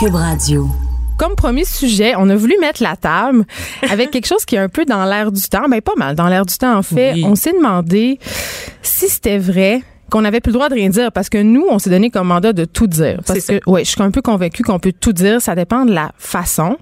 Cube Radio. Comme premier sujet, on a voulu mettre la table avec quelque chose qui est un peu dans l'air du temps, ben pas mal dans l'air du temps en fait. Oui. On s'est demandé si c'était vrai qu'on n'avait plus le droit de rien dire parce que nous, on s'est donné comme mandat de tout dire. Parce que, ouais, je suis un peu convaincue qu'on peut tout dire. Ça dépend de la façon.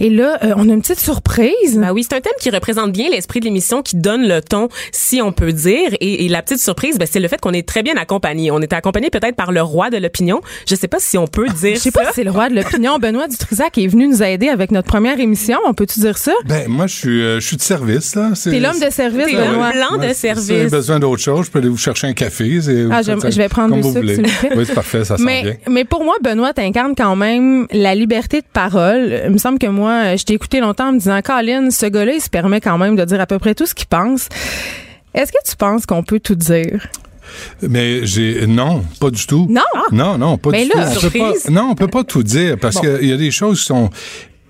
Et là, euh, on a une petite surprise. Ben oui, c'est un thème qui représente bien l'esprit de l'émission, qui donne le ton, si on peut dire. Et, et la petite surprise, ben, c'est le fait qu'on est très bien accompagné. On est accompagné peut-être par le roi de l'opinion. Je sais pas si on peut dire Je sais ça. pas si c'est le roi de l'opinion. Benoît Dutrisac est venu nous aider avec notre première émission. On peut-tu dire ça? Ben, moi, je suis, euh, je suis de service, là. C'est- T'es l'homme de service, Benoît. l'homme blanc de Ouais, Si vous avez service. besoin d'autre chose, je peux aller vous chercher un café. Ah, ça je vais prendre comme du vous sucre, voulez. s'il vous plaît. Oui, c'est parfait, ça sent bien. Mais, mais pour moi, Benoît, t'incarnes quand même la liberté de parole. Il me semble que moi, je t'ai écouté longtemps en me disant, Colin, ce gars-là, il se permet quand même de dire à peu près tout ce qu'il pense. Est-ce que tu penses qu'on peut tout dire? Mais j'ai non, pas du tout. Non? Non, non, pas Mais du là, tout. On peut pas, surprise. non, on peut pas tout dire parce Bon. qu'il y a des choses qui sont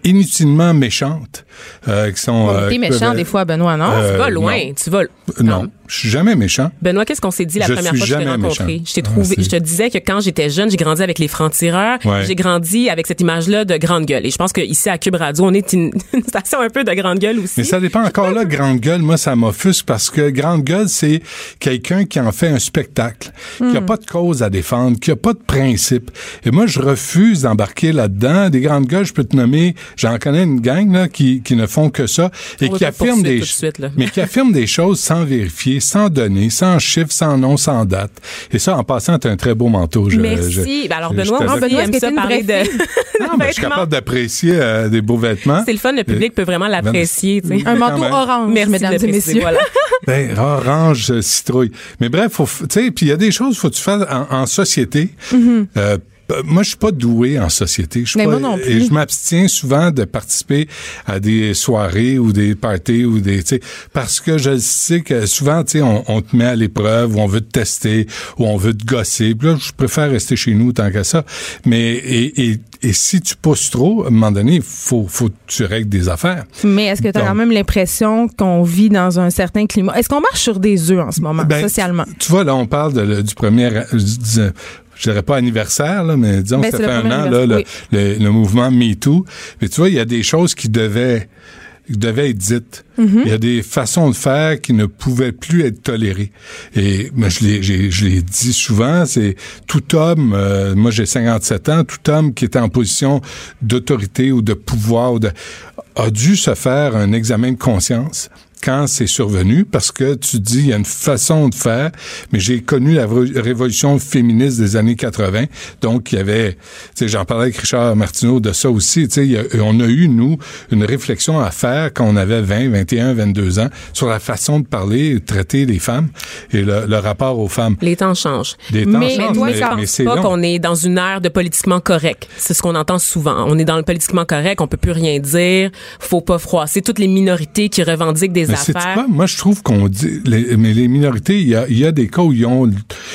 inutilement méchantes, euh, qui sont. euh, T'es qui méchant peuvent- des fois, Benoît, non? Euh, Tu vas loin, non. tu vas. Non, Non. Je suis jamais méchant. Benoît, qu'est-ce qu'on s'est dit la Je première fois que je t'ai rencontré? méchant. Je t'ai Ah, trouvé, je te disais que quand j'étais jeune, j'ai grandi avec les francs-tireurs. Ouais. J'ai grandi avec cette image-là de grande gueule. Et je pense qu'ici à Cube Radio, on est une, une station un peu de grande gueule aussi. Mais ça dépend encore là, grande gueule. Moi, ça m'offusque parce que grande gueule, c'est quelqu'un qui en fait un spectacle, qui Hmm. a pas de cause à défendre, qui a pas de principe. Et moi, je refuse d'embarquer là-dedans. Des grandes gueules, je peux te nommer, j'en connais une gang là, qui, qui ne font que ça et On qui affirment des suite, là. mais qui affirment des choses sans vérifier, sans donner, sans chiffre, sans nom, sans date. Et ça, en passant, t'as un très beau manteau. Je, Merci. je- Ben alors, Benoît, je Benoît, aime ça parler de? Non, mais je suis capable d'apprécier euh, des beaux vêtements. C'est le fun, le public peut vraiment l'apprécier. Un manteau même. orange, Merci mesdames et messieurs. voilà. Ben, orange, euh, citrouille. Mais bref, tu sais, puis il y a des choses faut que tu fasses en, en société. Euh, p- moi, je suis pas doué en société. Je suis Mais pas- moi non plus. Et je m'abstiens souvent de participer à des soirées ou des parties ou des, tu sais, parce que je sais que souvent, tu sais, on, on te met à l'épreuve ou on veut te tester ou on veut te gosser. Puis là, je préfère rester chez nous tant que ça. Mais et, et, et si tu pousses trop, à un moment donné, faut, faut que tu règles des affaires. Mais est-ce que tu as Donc- quand même l'impression qu'on vit dans un certain climat? Est-ce qu'on marche sur des œufs en ce moment, Ben, socialement? Tu, vois, là, on parle de, du premier, dis- je dirais pas anniversaire, là, mais disons Ben, que ça c'est fait un an, là, le, le, le mouvement MeToo. Mais tu vois, il y a des choses qui devaient, qui devaient être dites. Mm-hmm. Il y a des façons de faire qui ne pouvaient plus être tolérées. Et moi, je l'ai, dit souvent, c'est tout homme, euh, moi j'ai 57 ans, tout homme qui était en position d'autorité ou de pouvoir ou de, a dû se faire un examen de conscience quand c'est survenu, parce que tu dis, il y a une façon de faire, mais j'ai connu la ré- révolution féministe des années 80, donc il y avait, tu sais, j'en parlais avec Richard Martineau de ça aussi, tu sais, on a eu, nous, une réflexion à faire quand on avait 20, 21, 22 ans, sur la façon de parler et de traiter les femmes et le, le rapport aux femmes. Les temps changent. Les temps Mais changent, mais, mais pense c'est pas qu'on est dans une ère de politiquement correct. C'est ce qu'on entend souvent. On est dans le politiquement correct, on peut plus rien dire, faut pas froisser toutes les minorités qui revendiquent des Mais c'est affaires. quoi? Moi, je trouve qu'on dit, les, mais les minorités, il y a, il y a des cas où ils ont,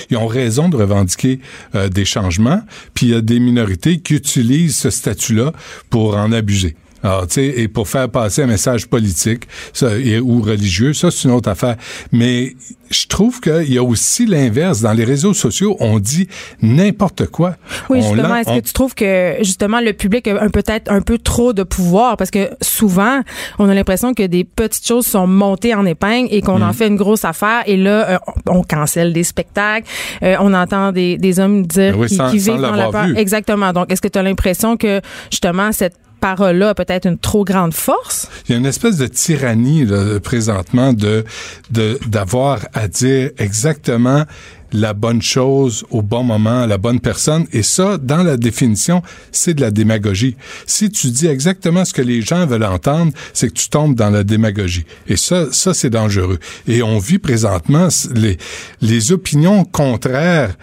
ils ont raison de revendiquer euh, des changements, puis il y a des minorités qui utilisent ce statut-là pour en abuser. Alors, tu sais, et pour faire passer un message politique ça, et, ou religieux, ça, c'est une autre affaire. Mais je trouve qu'il y a aussi l'inverse. Dans les réseaux sociaux, on dit n'importe quoi. Oui, On justement, est-ce on- que tu trouves que justement le public a peut-être un peu trop de pouvoir? Parce que souvent on a l'impression que des petites choses sont montées en épingle et qu'on Mm. en fait une grosse affaire et là euh, on on cancelle des spectacles, euh, on entend des, des hommes dire Ben oui, qui, sans- qui sans vivent dans la peur. vu. Exactement. Donc est-ce que tu as l'impression que justement cette parole-là a peut-être une trop grande force? Il y a une espèce de tyrannie là, présentement de d'avoir à dire exactement la bonne chose au bon moment à la bonne personne et ça dans la définition c'est de la démagogie. Si tu dis exactement ce que les gens veulent entendre, c'est que tu tombes dans la démagogie et ça ça c'est dangereux. Et on vit présentement les les opinions contraires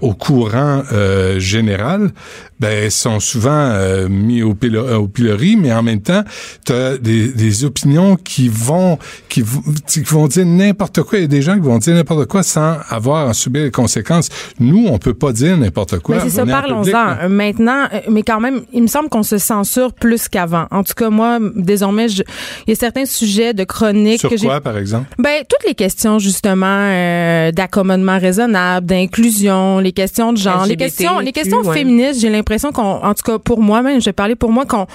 au courant euh, général ben sont souvent euh, mis au, pilo- euh, au pilori, mais en même temps, tu as des, des opinions qui vont qui, qui vont dire n'importe quoi. Il y a des gens qui vont dire n'importe quoi sans avoir à subir les conséquences. Nous, on peut pas dire n'importe quoi. Mais c'est ça, parlons-en. Maintenant, euh, mais quand même, il me semble qu'on se censure plus qu'avant. En tout cas, moi, désormais, il y a certains sujets de chronique. Sur quoi, par exemple? Ben, toutes les questions, justement, euh, d'accommodement raisonnable, d'inclusion, les questions de genre, les questions, les questions féministes, j'ai l'impression qu'on, en tout cas, pour moi même, je vais parler pour moi, qu'on,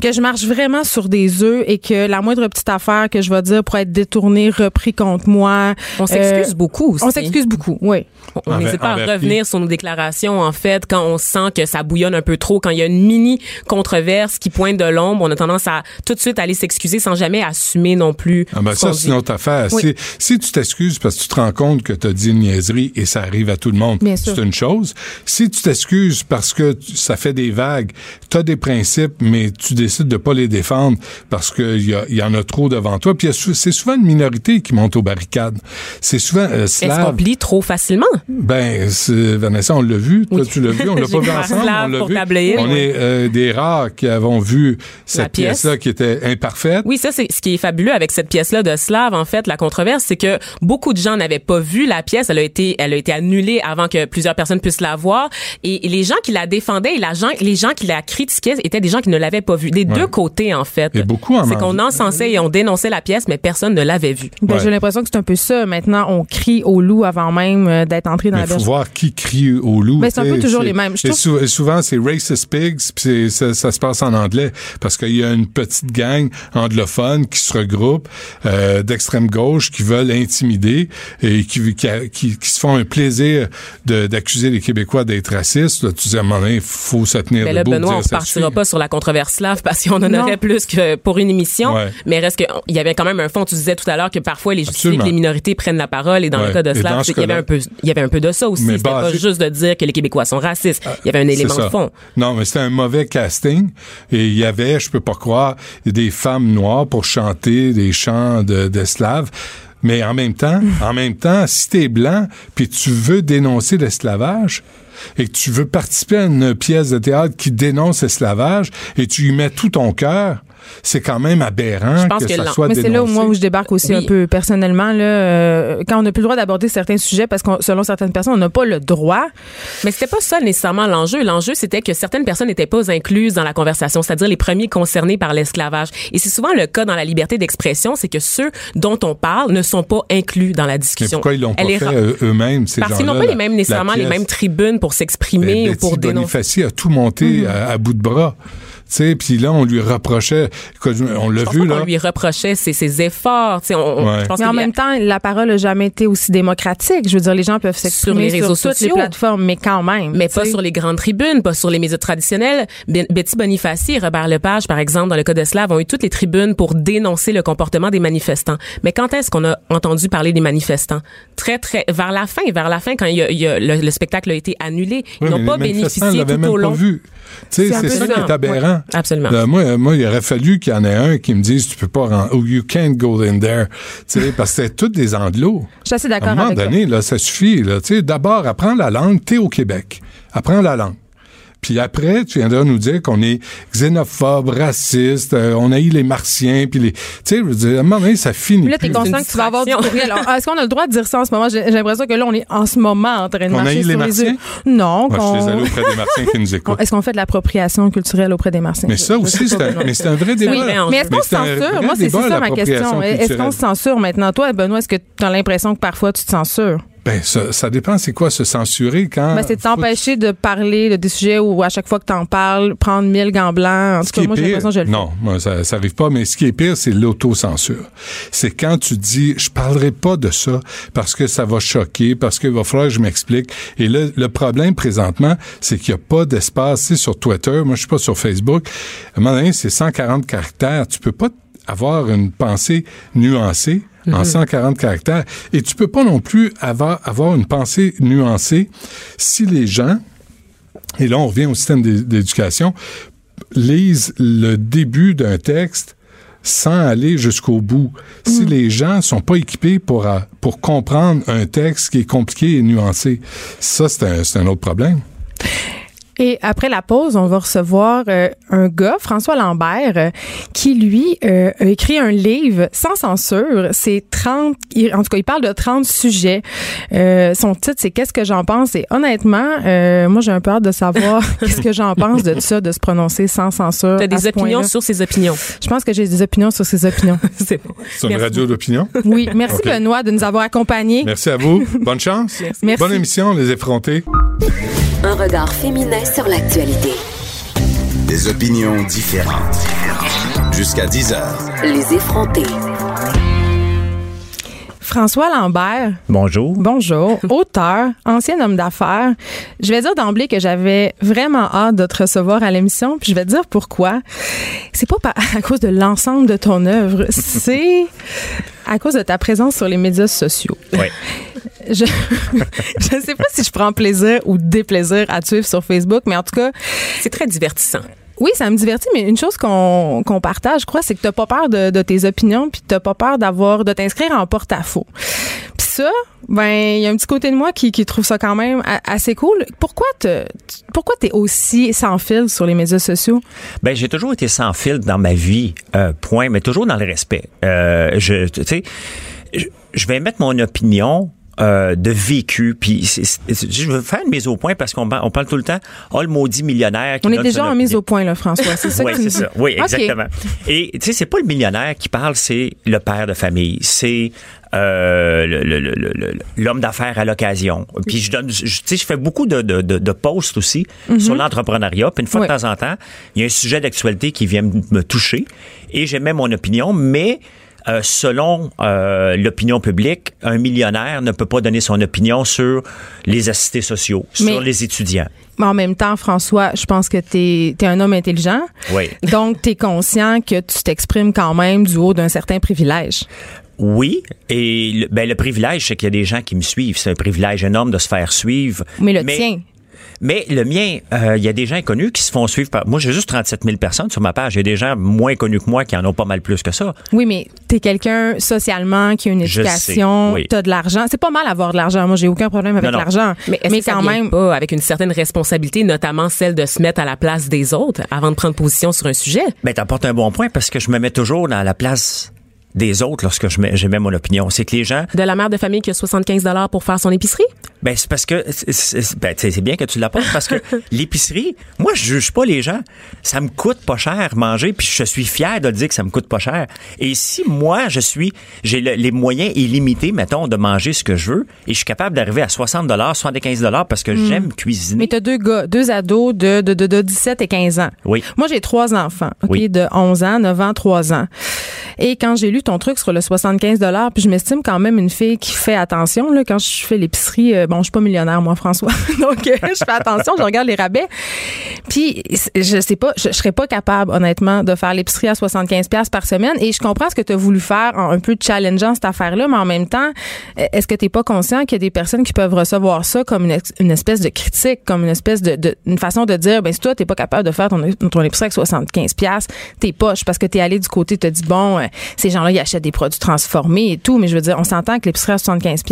que je marche vraiment sur des œufs et que la moindre petite affaire que je vais dire pour être détournée, repris contre moi. On s'excuse euh, beaucoup aussi. On s'excuse beaucoup, oui. On n'hésite pas à revenir sur nos déclarations, en fait, quand on sent que ça bouillonne un peu trop, quand il y a une mini controverse qui pointe de l'ombre, on a tendance à tout de suite aller s'excuser sans jamais assumer non plus. Ah ben ça, c'est une autre affaire. Si, si, tu t'excuses parce que tu te rends compte que tu as dit une niaiserie et ça arrive à tout le monde, c'est une chose. Si tu t'excuses parce que ça fait des vagues, tu as des principes, mais tu décides de pas les défendre parce qu'il y, y en a trop devant toi, puis c'est souvent une minorité qui monte aux barricades. C'est souvent euh, Est-ce qu'on plie trop facilement? Ben, Vanessa, on l'a vu. Toi, tu l'as vu. On l'a pas vu ensemble. On l'a vu. on est euh, des rares qui avons vu cette pièce-là qui était imparfaite. Oui, ça, c'est ce qui est fabuleux avec cette pièce-là de Slav. En fait, la controverse, c'est que beaucoup de gens n'avaient pas vu la pièce. Elle a été, elle a été annulée avant que plusieurs personnes puissent la voir. Et, les gens qui la défendaient et la gens, les gens qui la critiquaient étaient des gens qui ne l'avaient pas vue. Des deux côtés, en fait. Et beaucoup C'est qu'on encensait et on dénonçait la pièce, mais personne ne l'avait vue. Ben, J'ai l'impression que c'est un peu ça. Maintenant, on crie au loup avant même euh, d'être entré dans mais la Il faut voir qui crie au loup. Mais ben, c'est un peu toujours les mêmes. Je souvent, c'est racist pigs, puis ça, ça, se passe en anglais, parce qu'il y a une petite gang anglophone qui se regroupe euh, d'extrême gauche qui veulent intimider et qui, qui, qui, se font un plaisir d'accuser les Québécois d'être racistes. Là, tu dis à un moment donné, faut se tenir mais là, Benoît, on ne partira pas sur la controverse slave parce qu'on en aurait plus que pour une émission. Mais reste que il y avait quand même un fond. Tu disais tout à l'heure que parfois les les minorités prennent la parole et dans le cas de Slav, il y avait un peu, il y avait un peu de ça aussi. C'était pas juste de dire que les Québécois sont racistes. Il y avait un élément de fond. Non, mais c'était un mauvais casting et il y avait, je peux pas croire, des femmes noires pour chanter des chants d'esclaves. mais en même temps, en même temps, si t'es blanc puis tu veux dénoncer l'esclavage, et que tu veux participer à une pièce de théâtre qui dénonce l'esclavage et tu y mets tout ton cœur, c'est quand même aberrant que, ça soit Mais c'est là où moi où je débarque aussi un peu personnellement là, euh, quand on n'a plus le droit d'aborder certains sujets parce que selon certaines personnes on n'a pas le droit. Mais c'était pas ça nécessairement l'enjeu. L'enjeu c'était que certaines personnes n'étaient pas incluses dans la conversation, c'est-à-dire les premiers concernés par l'esclavage. Et c'est souvent le cas dans la liberté d'expression, c'est que ceux dont on parle ne sont pas inclus dans la discussion. Mais pourquoi ils l'ont pas fait eux-mêmes ces Parce qu'ils n'ont pas les mêmes nécessairement les mêmes tribunes pour s'exprimer ou pour dénoncer. Bonifaci a tout monté mm-hmm. à bout de bras sais, puis là on lui reprochait, on l'a vu là. On lui reprochait ses, ses efforts, tu sais. Mais en même temps, la parole n'a jamais été aussi démocratique. Je veux dire, les gens peuvent s'exprimer sur les réseaux sociaux, toutes les plateformes, mais quand même. Mais pas sur les grandes tribunes, pas sur les médias traditionnels. Betty Bonifaci et Robert Lepage, par exemple, dans le cas de Slav, ont eu toutes les tribunes pour dénoncer le comportement des manifestants. Mais quand est-ce qu'on a entendu parler des manifestants? Très, très vers la fin, vers la fin, quand il y a, le, spectacle a été annulé, ils n'ont pas bénéficié tout au long. C'est ça, ça qui est aberrant. Absolument. Euh, moi, moi, il aurait fallu qu'il y en ait un qui me dise tu peux pas rentrer, ou you can't go in there. sais, parce que c'est tous des anglos. Je suis assez d'accord À un moment donné, là, ça suffit. Là, d'abord, apprends la langue, t'es au Québec. Apprends la langue. Puis après, tu viendras nous dire qu'on est xénophobe, raciste, euh, on a eu les martiens, puis les... Tu sais, je veux dire, à un moment donné, ça finit Là, t'es conscient que tu vas avoir du courriel. Est-ce qu'on a le droit de dire ça en ce moment? J'ai l'impression que là, on est en ce moment en train de marcher a eu les martiens? Non. Moi, je suis désolé auprès des martiens qui nous écoutent. Est-ce qu'on fait de l'appropriation culturelle auprès des martiens? Mais ça aussi, c'est un, mais c'est un vrai débat. Oui, mais est-ce qu'on se censure? Moi, c'est ça ma question. Est-ce qu'on se censure maintenant? Toi, Benoît, est-ce que tu as l'impression que parfois tu te censures? Ben, ça, ça dépend, c'est quoi se censurer quand. Ben, c'est t'empêcher de parler de des sujets où à chaque fois que t'en parles, prendre mille gants blancs. En tout cas, moi, j'ai l'impression que je le Non, moi, ça, ça arrive pas, mais ce qui est pire, c'est l'autocensure. C'est quand tu dis, je parlerai pas de ça parce que ça va choquer, parce qu'il va falloir que je m'explique. Et là, le problème présentement, c'est qu'il y a pas d'espace, sur Twitter, moi, je suis pas sur Facebook. À un moment donné, c'est 140 caractères. Tu peux pas avoir une pensée nuancée en 140 mhm. caractères. Et tu peux pas non plus avoir, avoir une pensée nuancée si les gens, et là on revient au système d'éducation, lisent le début d'un texte sans aller jusqu'au bout. Si mhm. les gens sont pas équipés pour, pour comprendre un texte qui est compliqué et nuancé, ça, c'est un, un autre problème. Et après la pause, on va recevoir euh, un gars, François Lambert, euh, qui lui euh, a écrit un livre sans censure. C'est 30, il- en tout cas, il parle de 30 sujets. Euh, son titre, c'est Qu'est-ce que j'en pense? Et honnêtement, euh, moi, j'ai un peu hâte de savoir qu'est-ce que j'en pense de ça, de se prononcer sans censure. T'as des opinions sur ses opinions. Je pense que j'ai des opinions sur ses opinions. C'est bon. C'est une Merci radio d'opinion? Oui, merci Ok. Benoît de nous avoir accompagnés. Merci à vous. Bonne chance. Merci. Bonne émission, les effrontés. Un regard féminin sur l'actualité. Des opinions différentes. Jusqu'à 10 heures. Les effrontés. François Lambert, Bonjour. Bonjour, auteur, ancien homme d'affaires. Je vais dire d'emblée que j'avais vraiment hâte de te recevoir à l'émission, puis je vais te dire pourquoi. C'est pas à cause de l'ensemble de ton œuvre, c'est à cause de ta présence sur les médias sociaux. Oui. Je je sais pas si je prends plaisir ou déplaisir à te suivre sur Facebook, mais en tout cas, C'est très divertissant. oui, ça me divertit, mais une chose qu'on qu'on partage, je crois, c'est que t'as pas peur de, de tes opinions, puis t'as pas peur d'avoir de t'inscrire en porte-à-faux. Puis ça, ben, il y a un petit côté de moi qui, qui trouve ça quand même assez cool. Pourquoi te, tu- pourquoi t'es aussi sans fil sur les médias sociaux? Ben j'ai toujours été sans fil dans ma vie, euh, point, mais toujours dans le respect. Euh, je, tu sais, je, je vais mettre mon opinion. Euh, de vécu, puis je veux faire une mise au point parce qu'on on parle tout le temps, oh le maudit millionnaire. Qui On est déjà en mise au point, là, François. C'est ça Oui, c'est ça. Oui, exactement. Et tu sais, c'est pas le millionnaire qui parle, c'est le père de famille. C'est euh, l'homme d'affaires à l'occasion. Puis je donne, je- tu sais, je fais beaucoup de, de, de, posts aussi sur l'entrepreneuriat. Puis une fois Mhm. Oui. de temps en temps, il y a un sujet d'actualité qui vient me toucher et j'émets mon opinion, mais euh, selon euh, l'opinion publique, un millionnaire ne peut pas donner son opinion sur les assistés sociaux, Mais- sur les étudiants. Mais en même temps, François, je pense que t'es es un homme intelligent. Oui. Donc, t'es conscient que tu t'exprimes quand même du haut d'un certain privilège. Oui, et le, ben, le privilège, c'est qu'il y a des gens qui me suivent. C'est un privilège énorme de se faire suivre. Mais le tien. Mais le mien, euh, il y a des gens inconnus qui se font suivre par... Moi, j'ai juste 37 000 personnes sur ma page. Il y a des gens moins connus que moi qui en ont pas mal plus que ça. Oui, mais t'es quelqu'un socialement qui a une éducation, oui. t'as de l'argent. C'est pas mal avoir de l'argent. Moi, j'ai aucun problème avec l'argent. Mais, est-ce que ça quand vient même, pas avec une certaine responsabilité, notamment celle de se mettre à la place des autres avant de prendre position sur un sujet? Ben, t'apportes un bon point parce que je me mets toujours dans la place des autres lorsque je mets, j'émets mon opinion. C'est que les gens, De la mère de famille qui a 75 dollars pour faire son épicerie? Ben c'est parce que c'est- ben, tu c'est bien que tu l'apportes parce que l'épicerie, moi je juge pas les gens. Ça me coûte pas cher manger puis je suis fier de dire que ça me coûte pas cher. Et si moi je suis j'ai le- les moyens illimités mettons de manger ce que je veux et je suis capable d'arriver à 60 dollars, 75 dollars parce que j'aime cuisiner. mais t'as deux gars, deux ados de, de, de, de 17 et 15 ans. Oui. Moi, j'ai trois enfants, OK, Oui. de 11 ans, 9 ans, 3 ans. Et quand j'ai lu ton truc sur le 75 puis je m'estime quand même une fille qui fait attention, là, quand je fais l'épicerie, euh, bon, je suis pas millionnaire, moi, François. Donc, euh, je fais attention, je regarde les rabais. Puis, je sais pas, je, serais pas capable, honnêtement, de faire l'épicerie à 75 par semaine. Et je comprends ce que tu as voulu faire en un peu challengeant cette affaire-là, mais en même temps, euh, est-ce que tu pas conscient qu'il y a des personnes qui peuvent recevoir ça comme une, espèce de critique, comme une espèce de, de- une façon de dire, ben si toi t'es pas capable de faire ton, ton épicerie avec 75 t'es poche parce que t'es allé du côté, t'as dit bon, euh, ces gens-là ils achètent des produits transformés et tout, mais je veux dire, on s'entend que l'épicerie à 75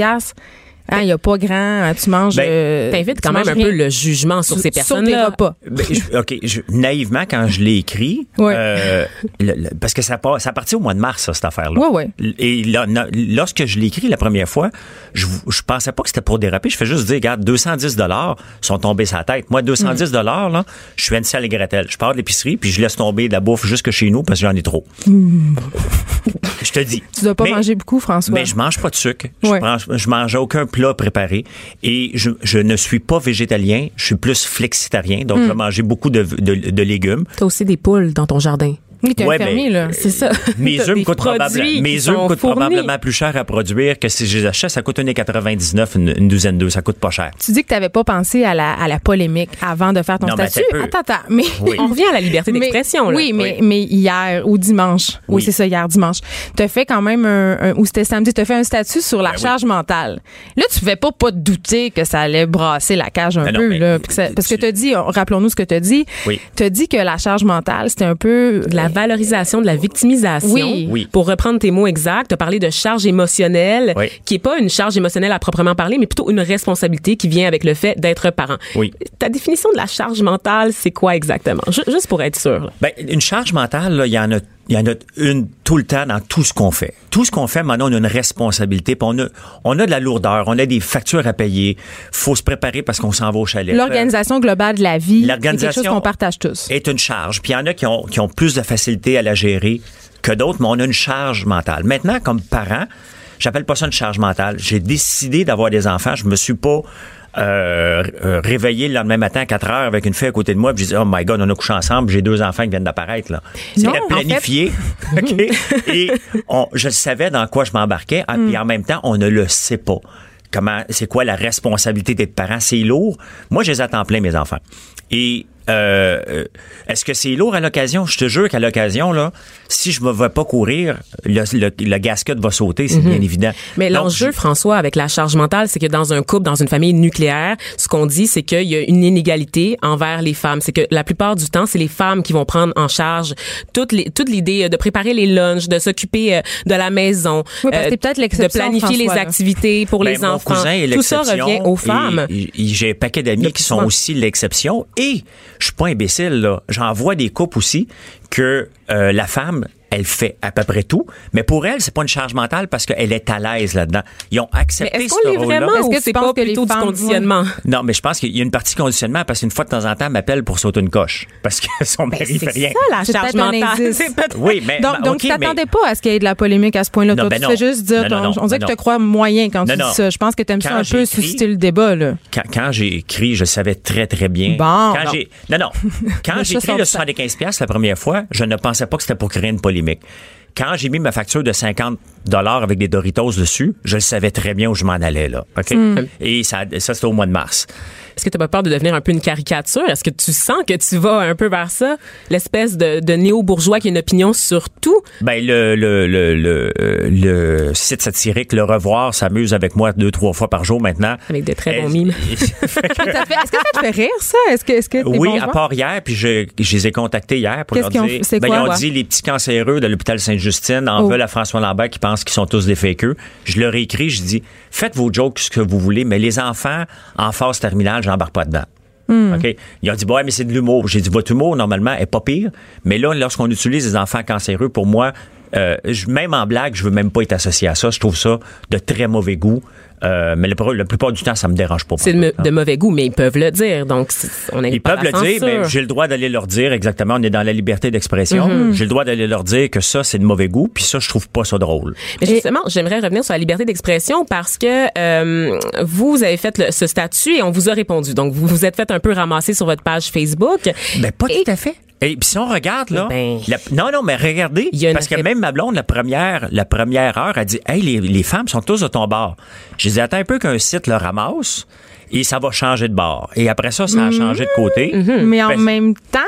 Hein, il y a pas grand, hein, tu manges. Ben, euh, T'invites quand même un peu le jugement sur ces personnes-là. repas. Ben, je- OK, je- naïvement, quand je l'ai écrit, Ouais. euh, le- le- parce que ça, part- ça partit au mois de mars, ça, cette affaire-là. Ouais, ouais. Et là, na- lorsque je l'ai écrit la première fois, je, je pensais pas que c'était pour déraper. Je fais juste dire, regarde, 210 dollars sont tombés sur la tête. Moi, 210 dollars, là, je suis Ansel et Gretel. Je pars de l'épicerie, puis je laisse tomber de la bouffe jusque chez nous parce que j'en ai trop. je te dis. Tu dois pas Mais- manger beaucoup, François. mais je mange pas de sucre. Ouais. Je, mange, je mange aucun plat préparé. Et je, je ne suis pas végétalien. Je suis plus flexitarien. Donc, je Hmm. vais manger beaucoup de, de, de légumes. T'as aussi des poules dans ton jardin. Oui, t'es Ouais, fermier, mais, là. C'est ça. Mes T'as œufs me coûtent, probable- mes œufs probablement plus cher à produire que si je les achète. Ça coûte 1,99 une, une douzaine d'œufs. Ça coûte pas cher. Tu dis que tu n'avais pas pensé à la, à la polémique avant de faire ton Non, statut? attends. Attends, attends. Mais, Oui. On revient à la liberté mais- d'expression. là. Oui, mais, mais hier ou dimanche. Oui, Oui. c'est ça, hier dimanche. Tu as fait quand même un, un- ou c'était samedi, tu as fait un statut sur la Ben oui. charge mentale. Là, tu pouvais pas pas te douter que ça allait brasser la cage un Ben peu. là, ça- parce que tu- tu as dit, rappelons-nous ce que tu as dit. Oui. Tu as dit que la charge mentale, c'était un peu De la valorisation de la victimisation. Oui. Oui. Pour reprendre tes mots exacts, tu as parlé de charge émotionnelle, Oui. qui est pas une charge émotionnelle à proprement parler, mais plutôt une responsabilité qui vient avec le fait d'être parent. Oui. Ta définition de la charge mentale, c'est quoi exactement? Ju- Juste pour être sûr. là. Ben, une charge mentale, il y en a, il y en a une tout le temps dans tout ce qu'on fait. Tout ce qu'on fait, maintenant, on a une responsabilité. puis on a, on a de la lourdeur, on a des factures à payer. Faut se préparer parce qu'on s'en va au chalet. L'organisation globale de la vie, c'est quelque chose qu'on partage tous. est une charge. Puis il y en a qui ont, qui ont plus de facilité à la gérer que d'autres, mais on a une charge mentale. Maintenant, comme parent, j'appelle pas ça une charge mentale. J'ai décidé d'avoir des enfants. Je me suis pas euh, euh, réveillé le lendemain matin à 4 heures avec une fille à côté de moi puis j'ai dit oh my god on a couché ensemble j'ai deux enfants qui viennent d'apparaître là. C'était en fait- planifié OK? et on, je savais dans quoi je m'embarquais ah, puis en même temps on ne le sait pas. Comment c'est quoi la responsabilité d'être parent? C'est lourd. Moi je les attends plein mes enfants. Et euh, euh, est-ce que c'est lourd à l'occasion? Je te jure qu'à l'occasion, là, si je ne vais pas courir, le, le, le gasket va sauter, c'est bien évident. Mais l'enjeu, je- François, avec la charge mentale, c'est que dans un couple, dans une famille nucléaire, ce qu'on dit, c'est qu'il y a une inégalité envers les femmes. C'est que la plupart du temps, c'est les femmes qui vont prendre en charge toute, les, toute l'idée euh, de préparer les lunchs, de s'occuper euh, de la maison, Oui, parce que c'est peut-être de planifier les là. activités pour Ben, les mon enfants. cousin est Tout ça revient aux femmes. et- et J'ai un paquet d'amis qui sont souvent. aussi l'exception. Et je suis pas imbécile, là. J'en vois des couples aussi que euh, la femme, elle fait à peu près tout. Mais pour elle, c'est pas une charge mentale parce qu'elle est à l'aise là-dedans. Ils ont Mais accepté est-ce ce qu'on rôle-là. vraiment Est-ce ou que tu c'est penses pas que les plutôt du femmes- conditionnement? Non, mais je pense qu'il y a une partie conditionnement parce qu'une fois de temps en temps, elle m'appelle pour sauter une coche parce que son mari Ben, C'est fait rien. ça, la C'est charge mentale. C'est Oui, mais Donc, ben, donc tu t'attendais mais- pas à ce qu'il y ait de la polémique à ce point-là. Non, Toi, ben tu non. fais juste dire, Non, non, ton- non, on dirait ben que tu crois moyen quand Non, tu non. dis ça. Je pense que tu aimes ça un peu susciter le débat. Là. quand, quand j'ai écrit, je savais très, très bien. Bon, quand bon. j'ai, non, non. Quand j'ai écrit le du sac. 75 pièces la première fois, je ne pensais pas que c'était pour créer une polémique. Quand j'ai mis ma facture de 50 dollars avec des Doritos dessus, je le savais très bien où je m'en allais, là. Hmm. Et ça, ça c'était au mois de mars. Est-ce que tu pas peur de devenir un peu une caricature? Est-ce que tu sens que tu vas un peu vers ça? L'espèce de, de néo-bourgeois qui a une opinion sur tout? Ben, le, le, le, le, euh, le site satirique Le Revoir s'amuse avec moi deux, trois fois par jour maintenant. Avec de très bons Euh, mimes. Est-ce que ça te fait rire, ça? Est-ce que, est-ce que Oui, bon à part hier, puis je, je les ai contactés hier pour leur ont dire. C'est ben, quoi, ils ont ouais? dit les petits cancéreux de l'hôpital Sainte-Justine en Oh. veulent à François Lambert qui pense qu'ils sont tous des fakeux. Je leur ai écrit, je dis faites vos jokes ce que vous voulez, mais les enfants en phase terminale, j'embarque pas dedans. Hmm. OK? Ils ont dit, ouais, mais c'est de l'humour. J'ai dit, votre humour, normalement, est pas pire. Mais là, lorsqu'on utilise des enfants cancéreux, pour moi, euh, même en blague, je veux même pas être associé à ça. Je trouve ça de très mauvais goût. Euh, mais la, la plupart du temps, ça me dérange pas. C'est de, mauvais goût, mais ils peuvent le dire. Donc, on n'est ils pas peuvent le dire, mais j'ai le droit d'aller leur dire exactement. On est dans la liberté d'expression. Mm-hmm. J'ai le droit d'aller leur dire que ça, c'est de mauvais goût, puis ça, je trouve pas ça drôle. Mais justement, j'aimerais revenir sur la liberté d'expression parce que euh, vous avez fait le- ce statut et on vous a répondu. Donc, vous vous êtes fait un peu ramasser sur votre page Facebook. Ben, pas Et- tout à fait. Et puis si on regarde là, Ben- la- non non mais regardez parce que ré- même ma blonde la première la première heure a dit hey les, les femmes sont tous de ton bord. J'ai dit attends un peu qu'un site le ramasse et ça va changer de bord. Et après ça ça a changé de côté. Mais en Ben, même temps,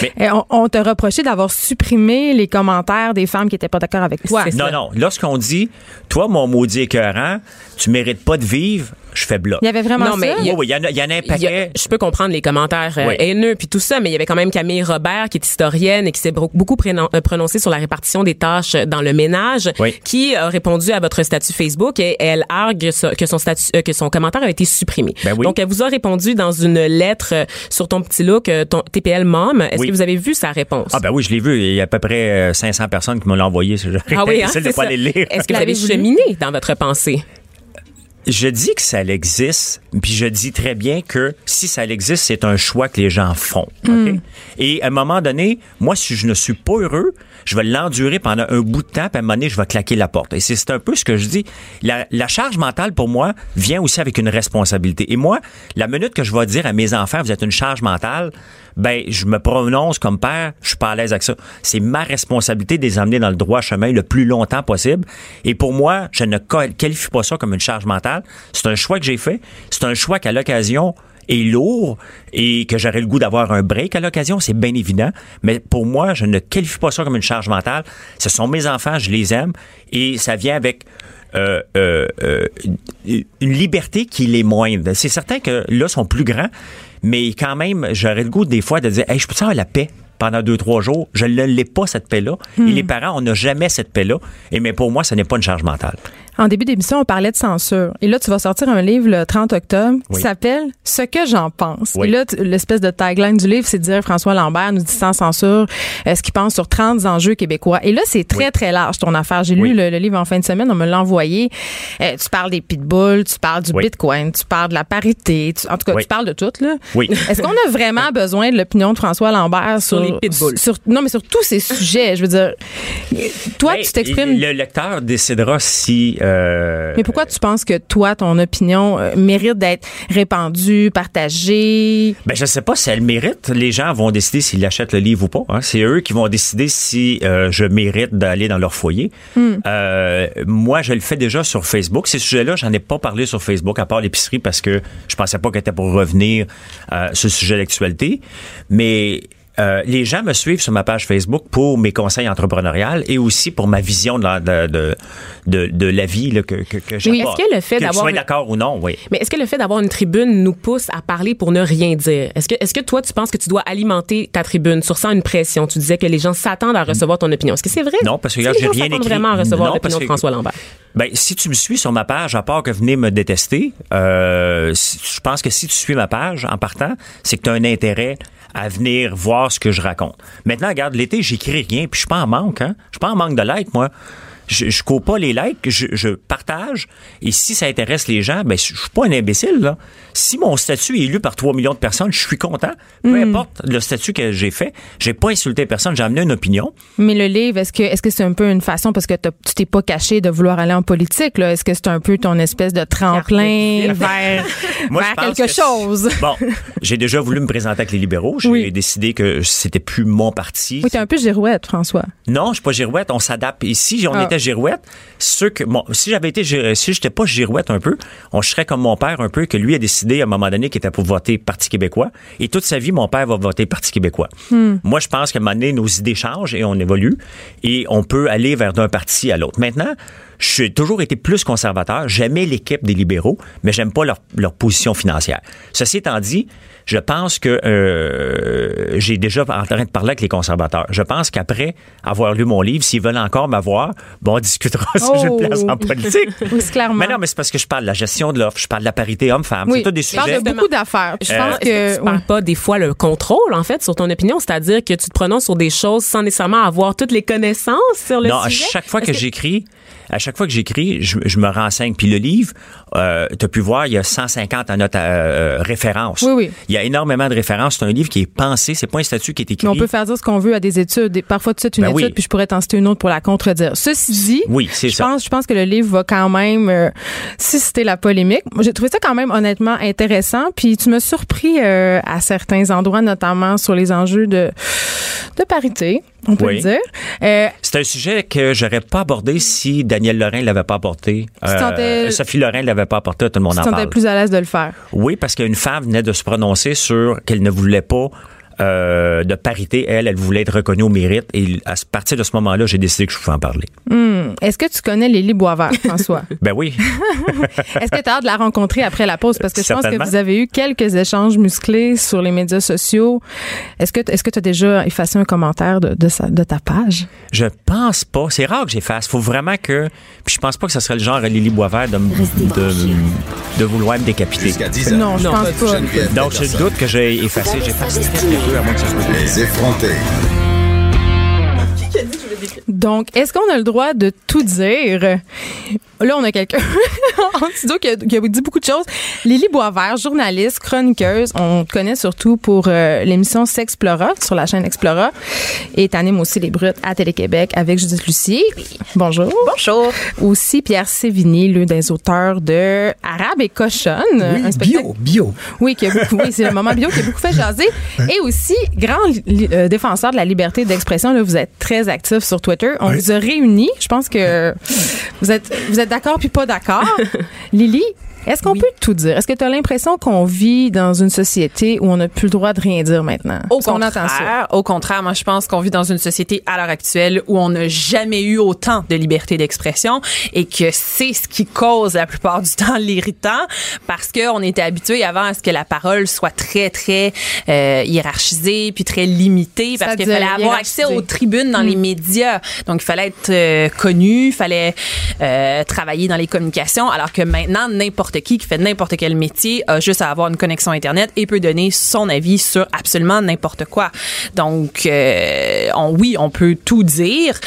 Mais- eh, on, on te reprochait d'avoir supprimé les commentaires des femmes qui n'étaient pas d'accord avec toi. Non ça. non, lorsqu'on dit toi mon maudit écœurant, tu mérites pas de vivre, je fais bloc. Il y avait vraiment Non, mais ça? il y Oui il y en a il y en a un a- paquet. je peux comprendre les commentaires euh, Oui. haineux puis tout ça, mais il y avait quand même Camille Robert qui est historienne et qui s'est beaucoup prénon- euh, prononcée sur la répartition des tâches dans le ménage, Oui. qui a répondu à votre statut Facebook et elle argue que son statut, euh, que son commentaire a été supprimé. Ben oui. Donc elle vous a répondu dans une lettre sur ton petit look, ton TPL mom. Est-ce Oui. que vous avez vu sa réponse? Ah ben oui, je l'ai vu, il y a à peu près euh, 500 personnes qui me l'ont envoyé, Ah oui, hein, c'est pas les lire. Est-ce que vous avez cheminé dans votre pensée? Je dis que ça existe, puis je dis très bien que si ça existe, c'est un choix que les gens font. OK? Et à un moment donné, moi, si je ne suis pas heureux, je vais l'endurer pendant un bout de temps, puis à un moment donné, je vais claquer la porte. Et c'est c'est un peu ce que je dis. La, la charge mentale, pour moi, vient aussi avec une responsabilité. Et moi, la minute que je vais dire à mes enfants, vous êtes une charge mentale, ben, je me prononce comme père, je suis pas à l'aise avec ça. C'est ma responsabilité de les emmener dans le droit chemin le plus longtemps possible. Et pour moi, je ne qualifie pas ça comme une charge mentale. C'est un choix que j'ai fait. C'est un choix qu'à l'occasion est lourd et que j'aurais le goût d'avoir un break à l'occasion, c'est bien évident. Mais pour moi, je ne qualifie pas ça comme une charge mentale. Ce sont mes enfants, je les aime et ça vient avec euh, euh, euh, une liberté qui les moindre. C'est certain que là, sont plus grands, mais quand même, j'aurais le goût des fois de dire, hey, je peux avoir la paix. pendant deux, trois jours? Je ne l'ai pas, cette paix-là. Hmm. Et les parents, on n'a jamais cette paix-là. Et mais pour moi, ce n'est pas une charge mentale. En début d'émission, on parlait de censure. Et là, tu vas sortir un livre le 30 octobre qui Oui. s'appelle Ce que j'en pense. Oui. Et là, l'espèce de tagline du livre, c'est de dire François Lambert nous dit sans censure euh, ce qu'il pense sur 30 enjeux québécois. Et là, c'est très, Oui. très large ton affaire. J'ai Oui. lu le, le livre en fin de semaine, on me l'a envoyé. Euh, tu parles des pitbulls, tu parles du Oui. bitcoin, tu parles de la parité. tu- en tout cas, Oui. tu parles de tout. Là. Oui. Est-ce qu'on a vraiment besoin de l'opinion de François Lambert sur, Sur les pitbulls. sur- non, mais sur tous ces sujets? Je veux dire, toi, Ben, tu t'exprimes. Le lecteur décidera si. euh, Mais pourquoi tu penses que toi, ton opinion euh, mérite d'être répandue, partagée? Ben, je sais pas si elle mérite. Les gens vont décider s'ils achètent le livre ou pas. hein. C'est eux qui vont décider si euh, je mérite d'aller dans leur foyer. Euh, moi, je le fais déjà sur Facebook. Ces sujets-là, j'en ai pas parlé sur Facebook, à part l'épicerie, parce que je pensais pas qu'elle était pour revenir euh, sur le sujet d'actualité. Mais euh, les gens me suivent sur ma page Facebook pour mes conseils entrepreneuriales et aussi pour ma vision de la, de, de, de, de la vie là, que, que, que j'apporte. est-ce que le fait Que tu d'avoir sois une- d'accord ou non, oui. Mais est-ce que le fait d'avoir une tribune nous pousse à parler pour ne rien dire? Est-ce que, est-ce que toi, tu penses que tu dois alimenter ta tribune sur ça une pression? Tu disais que les gens s'attendent à recevoir ton opinion. Est-ce que c'est vrai? Non, parce que, les j'ai gens rien s'attendent écrit. vraiment à recevoir l'opinion de que- François Lambert? Ben, si tu me suis sur ma page, à part que venez me détester, euh, je pense que si tu suis ma page en partant, c'est que tu as un intérêt à venir voir ce que je raconte. Maintenant, regarde, l'été, j'écris rien, puis je suis pas en manque, hein. Je suis pas en manque de likes, moi. Je, je cours pas les likes, je, je partage. Et si ça intéresse les gens, ben, je suis pas un imbécile, là. Si mon statut est lu par 3 millions de personnes, je suis content. Peu Hmm. importe le statut que j'ai fait, j'ai pas insulté personne, j'ai amené une opinion. Mais le livre, est-ce que est-ce que c'est un peu une façon parce que tu t'es pas caché de vouloir aller en politique là? Est-ce que c'est un peu ton espèce de tremplin vers, Moi, vers quelque que chose? Bon, j'ai déjà voulu me présenter avec les libéraux. J'ai Oui. décidé que c'était plus mon parti. Oui, t'es un peu girouette, François. Non, je suis pas girouette. On s'adapte. Si on Ah. était girouette, ceux que, bon, si j'avais été, si j'étais pas girouette un peu, on serait comme mon père un peu, que lui a décidé à un moment donné qu'il était pour voter Parti québécois. Et toute sa vie, mon père va voter Parti québécois. Moi, je pense qu'à un moment donné, nos idées changent et on évolue. Et on peut aller vers d'un parti à l'autre. Maintenant, j'ai toujours été plus conservateur. J'aimais l'équipe des libéraux, mais j'aime pas leur, leur position financière. Ceci étant dit, je pense que euh, j'ai déjà en train de parler avec les conservateurs. Je pense qu'après avoir lu mon livre, s'ils veulent encore m'avoir, bon, on discutera si j'ai Oh. une place en politique. Oui, c'est clairement. Mais non, mais c'est parce que je parle de la gestion de l'offre, je parle de la parité homme-femme. oui, C'est tous des tu parles sujets. de beaucoup d'affaires. Je Je pense que tu pas des fois le contrôle en fait sur ton opinion, c'est-à-dire que tu te prononces sur des choses sans nécessairement avoir toutes les connaissances sur le non, sujet? à chaque fois que j'écris, à chaque fois que j'écris, je, je me renseigne. Puis le livre, euh, tu as pu voir, il y a 150 en notes euh, références. Oui, oui. Il y a énormément de références. C'est un livre qui est pensé. C'est pas un statut qui est écrit. Mais on peut faire dire ce qu'on veut à des études. Parfois, tu cites une Ben étude, oui. puis je pourrais t'en citer une autre pour la contredire. Ceci dit, Oui, c'est je ça. pense, je pense que le livre va quand même euh, susciter la polémique. Moi, j'ai trouvé ça quand même honnêtement intéressant. Puis tu m'as surpris euh, à certains endroits, notamment sur les enjeux de, de parité, on peut Oui. le dire. Euh, C'est un sujet que j'aurais pas abordé si Daniel Lorrain l'avait pas apporté. Euh, Sophie Lorrain l'avait pas apporté, tout le monde en parle. plus à l'aise de le faire. Oui, parce qu'une femme venait de se prononcer sur qu'elle ne voulait pas euh, de parité. Elle, elle voulait être reconnue au mérite. Et à partir de ce moment-là, j'ai décidé que je pouvais en parler. Hum. Est-ce que tu connais Lélie Boisvert, François? Ben oui. Est-ce que tu as hâte de la rencontrer après la pause? Parce que je pense que vous avez eu quelques échanges musclés sur les médias sociaux. Est-ce que est-ce que tu as déjà effacé un commentaire de, de, sa- de ta page? Je pense pas. C'est rare que j'efface. Faut vraiment que. Puis je pense pas que ce serait le genre à Lily Boisvert de, vouloir me décapiter. Jusqu'à 10 heures. Non, je Non, pense pas Donc, je doute que j'ai effacé. J'efface Les effrontés. Donc, est-ce qu'on a le droit de tout dire? Là, on a quelqu'un en studio qui a, qui a dit beaucoup de choses. Lily Boisvert, journaliste, chroniqueuse. On te connaît surtout pour euh, l'émission S'Explora sur la chaîne Explora. Et t'animes aussi les brutes à Télé-Québec avec Judith Lucie. Bonjour. Bonjour. Aussi Pierre Sévigny, l'un des auteurs de Arabe et Cochonne. un spectacle- bio, bio. Oui, qui a beaucoup- oui, c'est le moment bio qui a beaucoup fait jaser. Et aussi, grand euh, défenseur de la liberté d'expression, là, vous êtes très actif sur Twitter. On Oui. vous a réunis. Je pense que vous êtes, vous êtes d'accord puis pas d'accord. Lily, Est-ce qu'on peut tout dire? Est-ce que tu as l'impression qu'on vit dans une société où on n'a plus le droit de rien dire maintenant? Au qu'on contraire, au contraire, moi je pense qu'on vit dans une société à l'heure actuelle où on n'a jamais eu autant de liberté d'expression et que c'est ce qui cause la plupart du temps l'irritant parce que on était habitué avant à ce que la parole soit très très euh, hiérarchisée puis très limitée parce qu'il fallait avoir accès aux tribunes dans les médias. Donc il fallait être euh, connu, il fallait euh, travailler dans les communications alors que maintenant n'importe qui qui fait n'importe quel métier a juste à avoir une connexion internet et peut donner son avis sur absolument n'importe quoi. Donc euh, on, oui, on peut tout dire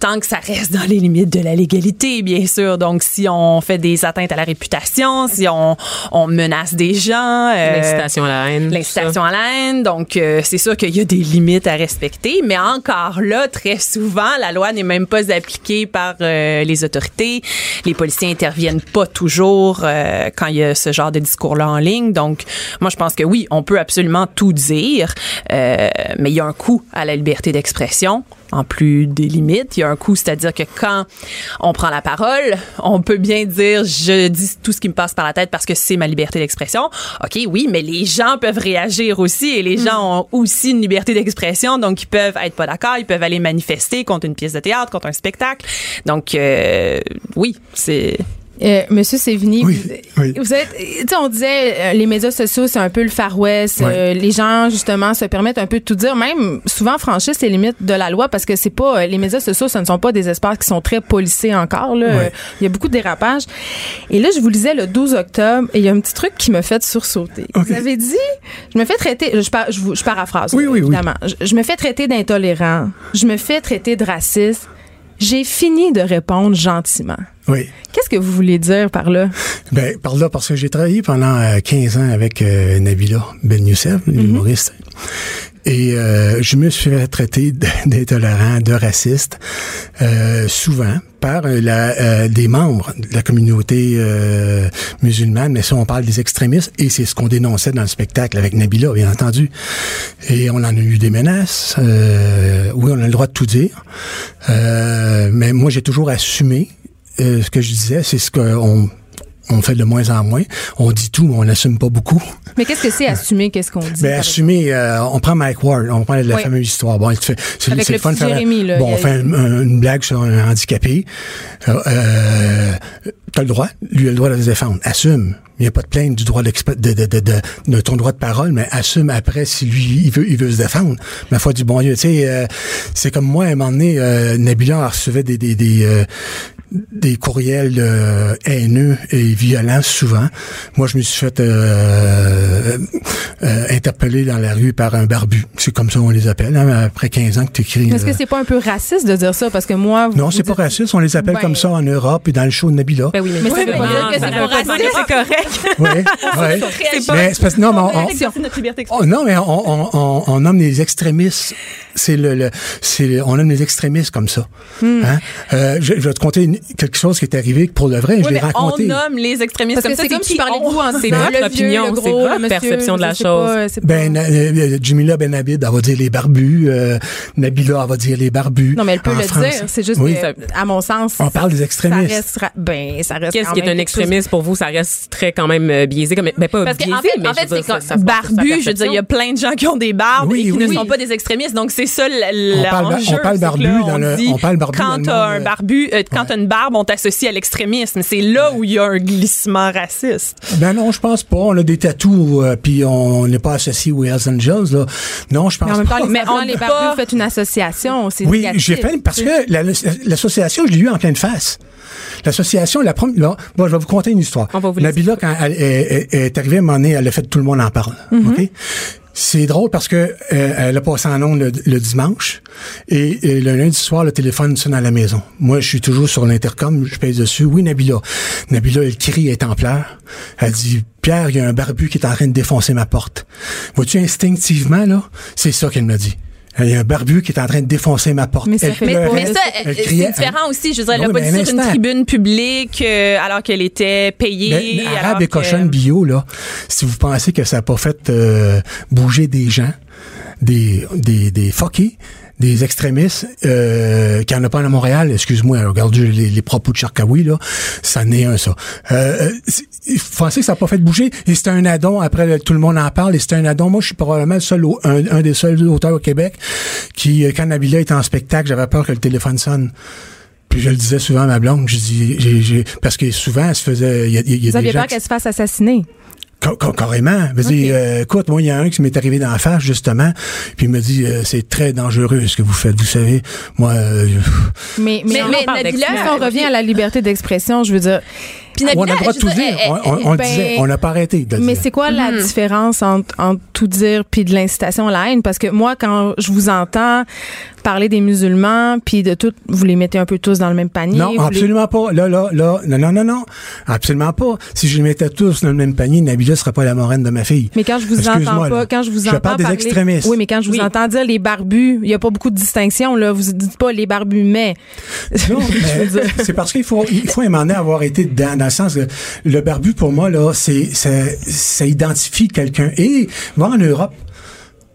tant que ça reste dans les limites de la légalité bien sûr. Donc si on fait des atteintes à la réputation, si on, on menace des gens, euh, L'incitation à la haine. L'incitation à la haine, donc euh, c'est sûr qu'il y a des limites à respecter, mais encore là, très souvent, la loi n'est même pas appliquée par euh, les autorités. Les policiers interviennent pas toujours euh, quand il y a ce genre de discours-là en ligne. Donc, moi, je pense que oui, on peut absolument tout dire, euh, mais il y a un coût à la liberté d'expression en plus des limites. Il y a un coût, c'est-à-dire que quand on prend la parole, on peut bien dire je dis tout ce qui me passe par la tête parce que c'est ma liberté d'expression. OK, oui, mais les gens peuvent réagir aussi et les gens ont aussi une liberté d'expression, donc ils peuvent être pas d'accord, ils peuvent aller manifester contre une pièce de théâtre, contre un spectacle. Donc euh, oui, c'est Euh, Monsieur Sévigny, Oui, vous, oui. vous êtes, on disait euh, les médias sociaux c'est un peu le Far West. Euh, les gens justement se permettent un peu de tout dire, même souvent franchissent les limites de la loi parce que c'est pas euh, les médias sociaux, ce ne sont pas des espaces qui sont très policés encore. Là. Euh, il y a beaucoup de dérapages. Et là, je vous lisais le 12 octobre et il y a un petit truc qui me fait sursauter. Vous avez dit, je me fais traiter, je, par- je, vous- je paraphrase Oui, là, oui, oui. évidemment. Je, je me fais traiter d'intolérant, je me fais traiter de raciste. J'ai fini de répondre gentiment. Oui. Qu'est-ce que vous voulez dire par là? Ben, par là, parce que j'ai travaillé pendant euh, 15 ans avec euh, Nabila Ben Youssef, l'humoriste. Et euh, je me suis fait traiter d'intolérant, de raciste, euh, souvent par euh, la, euh, des membres de la communauté euh, musulmane, mais ça, on parle des extrémistes, et c'est ce qu'on dénonçait dans le spectacle avec Nabila, bien entendu. Et on en a eu des menaces. Euh, oui, on a le droit de tout dire. Mais moi, j'ai toujours assumé euh, ce que je disais, c'est ce qu'on on fait de moins en moins. On dit tout, mais on n'assume pas beaucoup. Mais qu'est-ce que c'est assumer? Qu'est-ce qu'on dit? Ben, assumer, euh, on prend Mike Ward, on prend la Oui. fameuse histoire. Bon, il te fait, c'est, Avec le fun de petit faire, Jérémy, là, bon, a- on fait un- un- une blague sur un handicapé. Euh, euh, t'as le droit, lui a le droit de se défendre. Assume. Il n'y a pas de plainte du droit de, de, de, de, de ton droit de parole, mais assume après si lui, il veut, il veut se défendre. Ma foi du bon Dieu, tu sais, euh, c'est comme moi, à un moment donné, euh, Nabila recevait des, des, des, euh, des courriels euh, haineux et violents souvent. Moi, je me suis fait euh, euh, interpeller dans la rue par un barbu. C'est comme ça on les appelle. hein, après 15 ans que tu écris. Est-ce que c'est pas un peu raciste de dire ça? Parce que moi. vous- Non, c'est pas dites- raciste. On les appelle Ben- comme ça en Europe et dans le show de Nabila. Ben oui, mais, Mais veut pas pas dire que c'est pas pas que c'est correct. Oui, oui. Mais c'est parce- non, mais on, Oh, non, mais on, nomme les extrémistes. C'est le, c'est on nomme les extrémistes comme ça. Hmm. Hein? Je, je vais te conter une- quelque chose qui est arrivé pour le vrai. je Oui, l'ai mais on raconté. nomme les extrémistes Parce que comme ça. c'est comme si je parlais de vous en C'est votre opinion, le c'est gros, votre monsieur, perception de la je chose. pas, c'est pas- Ben, euh, euh, Jimila elle va dire les barbus. Euh, Nabila, elle va dire les barbus. Non, mais elle peut En le France. dire. C'est juste Oui. que, à mon sens. On parle des Ça extrémistes. reste, ra- ben, ça reste. Qu'est-ce qui est un extrémiste pour vous? Ça reste très quand même euh, biaisé. Comme, ben, pas Parce biaisé, qu'en fait, mais en je fait c'est comme ça- ça barbu. Je veux dire, il y a plein de gens qui ont des barbes Oui, et qui ne sont pas des extrémistes. Donc, c'est ça l- On parle- l'enjeu. on parle barbu dans le- on parle barbu dans Quand le t'as un euh, barbu, euh, quand t'as une barbe, on t'associe à l'extrémisme. C'est là où il y a un glissement raciste. Ben non, je pense pas. On a des tatous, euh, puis on n'est pas associé aux Hells Angels. Là. Non, je pense Mais en même pas. temps, Mais on les barbus, pas- vous faites une association. C'est Oui, j'ai fait parce que la- l'association, je l'ai eu en pleine face. L'association, la première. là, Bon, je vais vous conter une histoire. On va vous Nabila, quand elle est, est- est arrivée à un moment donné, elle a fait tout le monde en parle. OK? C'est drôle parce que euh, elle a passé en ondes le, dimanche et, le lundi soir, le téléphone sonne à la maison. Moi, je suis toujours sur l'intercom, je pèse dessus. Oui, Nabila. Nabila, elle crie, elle est en pleurs. Elle dit, Pierre, il y a un barbu qui est en train de défoncer ma porte. Vois-tu instinctivement, là? C'est ça qu'elle m'a dit. Il y a un barbu qui est en train de défoncer ma porte. Mais ça Elle fait Mais, pleurait, mais ça, elle c'est différent aussi. Je veux dire, elle n'a pas dit sur une tribune publique euh, alors qu'elle était payée. Ben, arabe et que- cochonne bio, là, si vous pensez que ça n'a pas fait euh, bouger des gens, des, des, des fuckés, des extrémistes, euh, qui en a pas à Montréal, excuse-moi, regarde les, les propos de Charkaoui, là, ça n'est un, ça. Euh, faut penser que ça n'a pas fait bouger, et c'est un addon, après, tout le monde en parle, et c'est un addon. Moi, je suis probablement le seul, un, un des seuls auteurs au Québec qui, euh, quand Nabila était en spectacle, j'avais peur que le téléphone sonne. Puis je le disais souvent à ma blonde, je dis, j'ai, parce que souvent, elle se faisait, il y a, il y a Vous des aviez gens peur qu'elle se fasse assassiner? Ca- ca- Carrément. Vas-y, Ok. euh, écoute, moi, il y a un qui m'est arrivé dans la face, justement, puis il me dit, euh, c'est très dangereux ce que vous faites. Vous savez, moi, euh, Mais, mais, Mais- on mais d'extrême. si on revient à la liberté d'expression, je veux dire, Puis on a Nabila, le droit de tout dire. elle- On, on- on le ben, disait. On n'a pas arrêté de Mais dire. c'est quoi la Mhm. différence entre, entre tout dire puis de l'incitation à la haine? Parce que moi, quand je vous entends parler des musulmans puis de tout, vous les mettez un peu tous dans le même panier. Non, vous les- absolument pas. Là, là, là, non, non, non, non. Absolument pas. Si je les mettais tous dans le même panier, Nabila serait pas la moraine de ma fille. Mais quand je vous entends là. pas, quand je vous Je entends parle des parler- extrémistes. Oui, mais quand je vous Oui. entends dire les barbus, il y a pas beaucoup de distinction là. Vous dites pas les barbus, mais Non, mais c'est parce qu'il faut, il faut à un moment donné avoir été dedans, dans le sens que le barbu, pour moi, là, c'est, ça, ça identifie quelqu'un. Et va en Europe,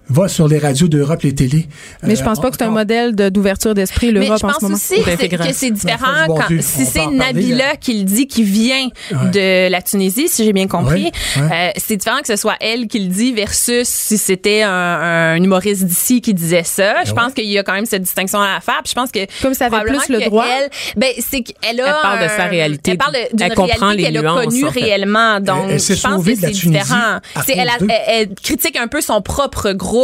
va sur les radios d'Europe, les télés. mais je Euh, pense pas que c'est un on- modèle de- d'ouverture d'esprit Mais l'Europe je en ce pense aussi que c'est- que c'est différent faut du bon quand, Dieu. si c'est Nabila qui le dit, qui vient Ouais. de la Tunisie, si j'ai bien compris. Ouais, ouais. Euh, c'est différent que ce soit elle qui le dit versus si c'était un, un humoriste d'ici qui disait ça. Je Ben pense qu'il y a quand même cette distinction à faire. Puis je pense que Comme ça avait plus le droit. Elle, ben c'est qu'elle a. Elle parle de sa réalité. Elle parle d'une Elle comprend réalité les qu'elle a nuances, connue en fait. réellement. Donc Elle- elle s'est je pense que c'est différent. elle critique un peu son propre groupe.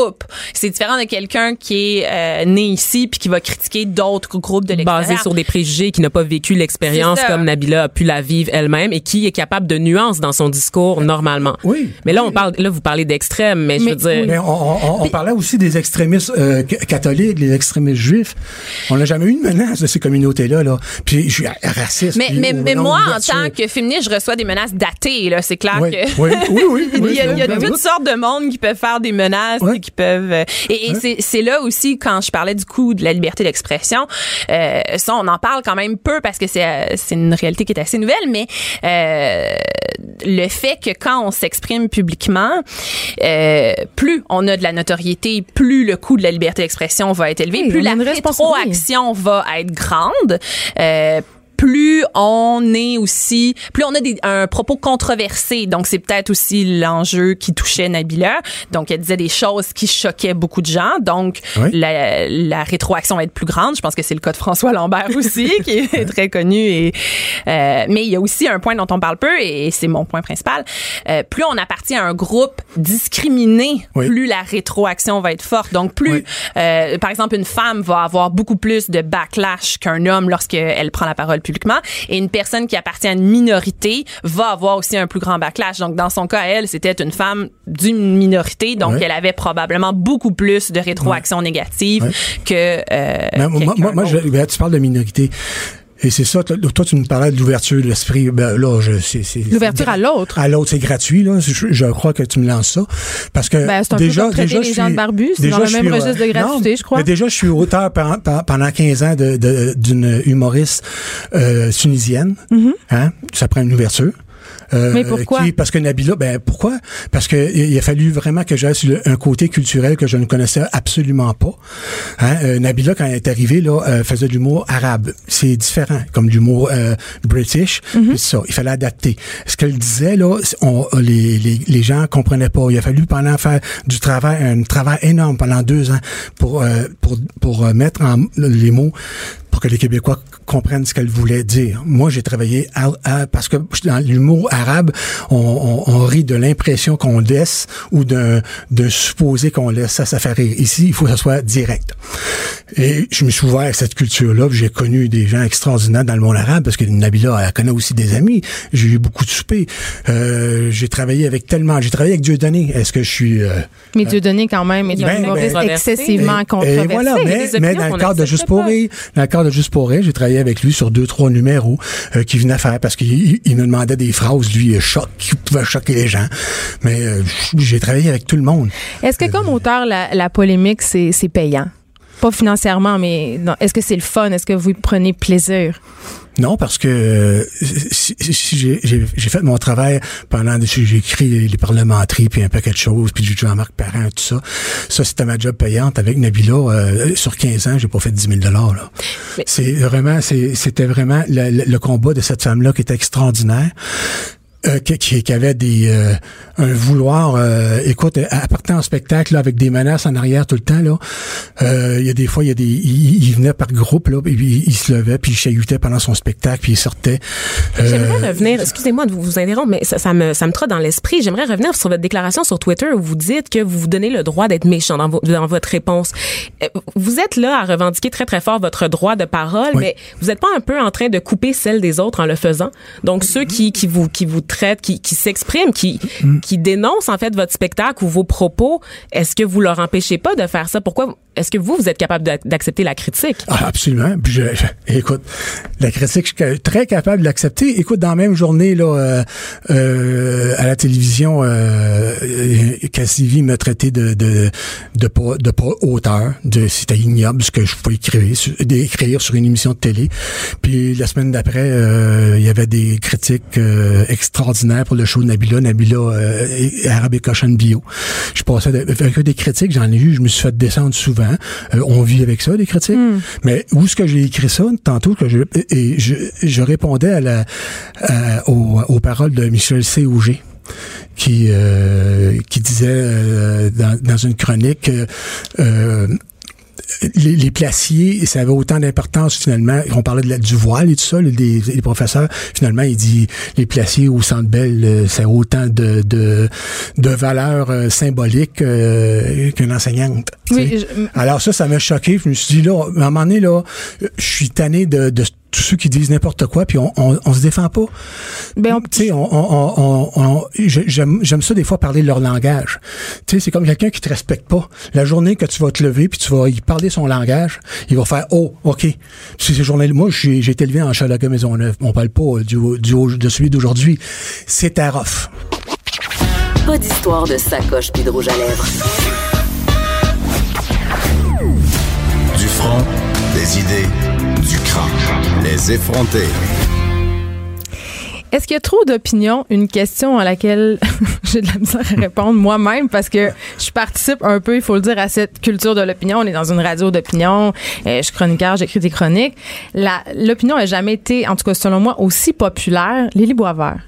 C'est différent de quelqu'un qui est euh, né ici puis qui va critiquer d'autres groupes de l'extérieur. basé sur des préjugés, qui n'a pas vécu l'expérience comme Nabila a pu la vivre elle-même et qui est capable de nuances dans son discours normalement. Oui. Mais là, on parle, là, vous parlez d'extrême, mais, je veux dire. Mais on, on- on- on parlait aussi des extrémistes euh, ca- catholiques, les extrémistes juifs. On n'a jamais eu de menace de ces communautés-là. Là. Puis je suis raciste. Mais, puis mais, moi, en tant que féministe, je reçois des menaces datées. Là, c'est clair Oui, que oui, oui, oui, oui, il y a, il y a ben oui. toutes sortes de monde qui peuvent faire des menaces, Ouais. Et qui peuvent. euh, et et c'est, c'est là aussi quand je parlais du coup de la liberté d'expression. Euh, ça, on en parle quand même peu parce que c'est euh, c'est une réalité qui est assez nouvelle, mais euh, le fait que quand on s'exprime publiquement, euh, plus on a de la notoriété, plus le coût de la liberté d'expression va être élevé, Oui, plus la rétroaction va être grande. Plus on est aussi, plus on a des, un propos controversé. Donc, c'est peut-être aussi l'enjeu qui touchait Nabila. Donc, elle disait des choses qui choquaient beaucoup de gens. Donc, Oui. la, la rétroaction va être plus grande. Je pense que c'est le cas de François Lambert aussi, qui est très connu. Et, euh, mais il y a aussi un point dont on parle peu, et c'est mon point principal. Euh, plus on appartient à un groupe discriminé, Oui. plus la rétroaction va être forte. Donc, plus, Oui. euh, par exemple, une femme va avoir beaucoup plus de backlash qu'un homme lorsqu'elle prend la parole publiquement. Et une personne qui appartient à une minorité va avoir aussi un plus grand backlash. Donc, dans son cas, elle, c'était une femme d'une minorité. Donc, elle avait probablement beaucoup plus de rétroactions négatives Oui. que euh, moi, moi, moi, je- ben, tu parles de minorité. Et c'est ça, toi, toi, tu nous parlais de l'ouverture de l'esprit. Ben, là, je, c'est, c'est, L'ouverture à l'autre. À l'autre, c'est gratuit, là. Je, je crois que tu me lances ça. Parce que. Ben, c'est un déjà, peu déjà, les je gens de barbus, c'est déjà, dans le même suis, registre de gratuité, non, je crois. Mais déjà, je suis auteur par- pendant 15 ans de, de- d'une humoriste euh, tunisienne. Hein? Ça prend une ouverture. Euh. Mais pourquoi? qui- parce que Nabila, ben pourquoi? Parce que il a fallu vraiment que j'aille sur le- un côté culturel que je ne connaissais absolument pas. Hein? Euh, Nabila, quand elle est arrivée, là, euh, faisait de l'humour arabe. C'est différent, comme l'humour british. Mm-hmm. ça, il fallait adapter. Ce qu'elle disait, là, on, les, les, les gens comprenaient pas. Il a fallu pendant faire du travail, un travail énorme pendant deux ans pour, pour, pour mettre en les mots pour que les Québécois comprennent ce qu'elle voulait dire. Moi, j'ai travaillé à, à- parce que dans l'humour arabe, on, on, on rit de l'impression qu'on laisse ou d'un supposé qu'on laisse. Ça, ça fait rire. Ici, il faut que ça soit direct. Et je me suis ouvert à cette culture-là. puis J'ai connu des gens extraordinaires dans le monde arabe parce que Nabila, elle connaît aussi des amis. J'ai eu beaucoup de soupers. Euh, j'ai travaillé avec tellement... J'ai travaillé avec Dieudonné. Est-ce que je suis... euh, Mais Dieu donné quand même est un Ben, humoriste ben, excessivement et- controversé. Et voilà, mais, mais dans le cadre de Juste pour rire, dans le cadre de Juste pour rire, j'ai travaillé avec lui sur deux, trois numéros euh, qu'il venait faire parce qu'il il- il me demandait des phrases, lui, euh, choc, qui pouvaient choquer les gens. Mais euh, j'ai travaillé avec tout le monde. Est-ce que comme auteur, la, la polémique, c'est payant? Pas financièrement, mais non. est-ce que c'est le fun? Est-ce que vous prenez plaisir? Non, parce que euh, si, si j'ai, j'ai- j'ai fait mon travail pendant j'ai écrit les, les parlementaires puis un paquet de choses, puis du Jean-Marc Parent, tout ça. Ça, c'était ma job payante avec Nabila. euh, sur 15 ans, j'ai pas fait 10 000 là. Mais- C'est vraiment, c'est- c'était vraiment le, le- le combat de cette femme-là qui était extraordinaire. Euh, qui, qui, avait des euh, un vouloir euh, écoute partait en spectacle là, avec des menaces en arrière tout le temps là Euh, il y a des fois il y a des il, il venait par groupe là puis il, il se levait puis il chahutait pendant son spectacle puis il sortait Euh, J'aimerais revenir, excusez-moi de vous, interrompre, mais ça, ça me, ça me trotte dans l'esprit. J'aimerais revenir sur votre déclaration sur Twitter où vous dites que vous vous donnez le droit d'être méchant dans, vo- dans votre réponse. Euh, Vous êtes là à revendiquer très, très fort votre droit de parole, Oui. mais vous n'êtes pas un peu en train de couper celle des autres en le faisant? Donc, ceux qui, qui vous, qui vous qui, qui s'expriment, qui, qui dénoncent, en fait, votre spectacle ou vos propos, est-ce que vous leur empêchez pas de faire ça? Pourquoi, est-ce que vous, vous êtes capable d'ac- d'accepter la critique? Ah, absolument. Puis je, je- écoute, la critique, je suis très capable de l'accepter. Écoute, dans la même journée, là, euh, euh, à la télévision, euh, euh, Cassivi m'a traité de de de pas de pas auteur, de c'était ignoble ce que je pouvais écrire, sur- d'écrire sur une émission de télé. Puis la semaine d'après, il y avait des critiques euh, pour le show de Nabila, Nabila euh, et- Arabe et Cochon Bio. Je passais avec des critiques, j'en ai eu, je me suis fait descendre souvent. Euh, on vit avec ça, des critiques. Mais où est-ce que j'ai écrit ça? Tantôt que je et je, je répondais à la à- aux, aux paroles de Michel C. Auger qui euh, qui disait euh, dans, dans une chronique euh, les, les placiers, ça avait autant d'importance finalement. On parlait de la- du voile et tout ça, les, les professeurs. Finalement, il dit les placiers au Centre Bell, euh, ça a autant de de, de valeur euh, symbolique euh, qu'une enseignante. Oui, je- Alors ça, ça m'a choqué. Je me suis dit là, à un moment donné là, je suis tanné de, de tous ceux qui disent n'importe quoi, puis on, on, on se défend pas. Ben, on- Tu sais, on, on, on, on- je- j'aime, j'aime ça des fois parler leur langage. Tu sais, c'est comme quelqu'un qui te respecte pas. La journée que tu vas te lever puis tu vas y parler son langage, il va faire oh, ok. C'est ces journées. Moi, j'ai, j'ai été élevé en Chalaga Maisonneuve. On parle pas du, du de celui d'aujourd'hui. C'est à rough. Pas d'histoire de sacoche puis de rouge à lèvres. Du front, des idées, du crâne. Les effronter. Est-ce qu'il y a trop d'opinions? Une question à laquelle j'ai de la misère à répondre moi-même parce que je participe un peu, il faut le dire, à cette culture de l'opinion. On est dans une radio d'opinion. Euh, je suis chroniqueur, j'écris des chroniques. L'opinion n'a jamais été, en tout cas selon moi, aussi populaire. Lily Boisvert.